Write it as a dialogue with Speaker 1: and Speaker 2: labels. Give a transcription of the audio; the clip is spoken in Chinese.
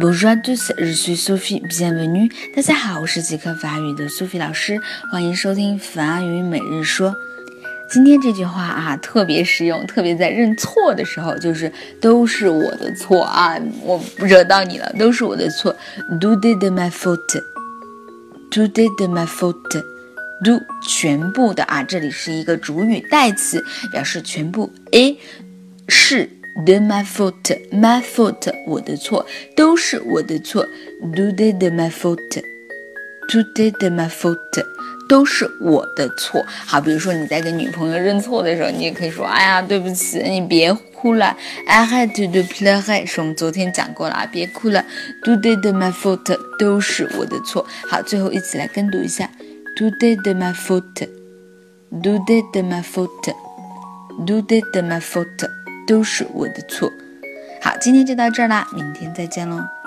Speaker 1: Bonjour à tous, je suis Sophie, bienvenue. 大家好，我是即刻法语的 Sophie 老师，欢迎收听法语每日说。今天这句话啊，特别实用，特别在认错的时候，就是都是我的错啊，我惹到你了，都是我的错。Do it de ma faute, tout est de ma faute. Do 全部的啊，这里是一个主语代词，表示全部。A 是。de ma faute, ma faute，我的错，都是我的错。Tout est de ma faute, tout est de ma faute，都是我的错。好，比如说你在跟女朋友认错的时候，你也可以说，哎呀，对不起，你别哭了。I had to de pleurer，是我们昨天讲过了啊，别哭了。Tout est de ma faute，都是我的错。好，最后一起来跟读一下。Tout est de ma faute。Do de ma faute. Do de ma faute。都是我的错。好，今天就到这儿啦，明天再见喽。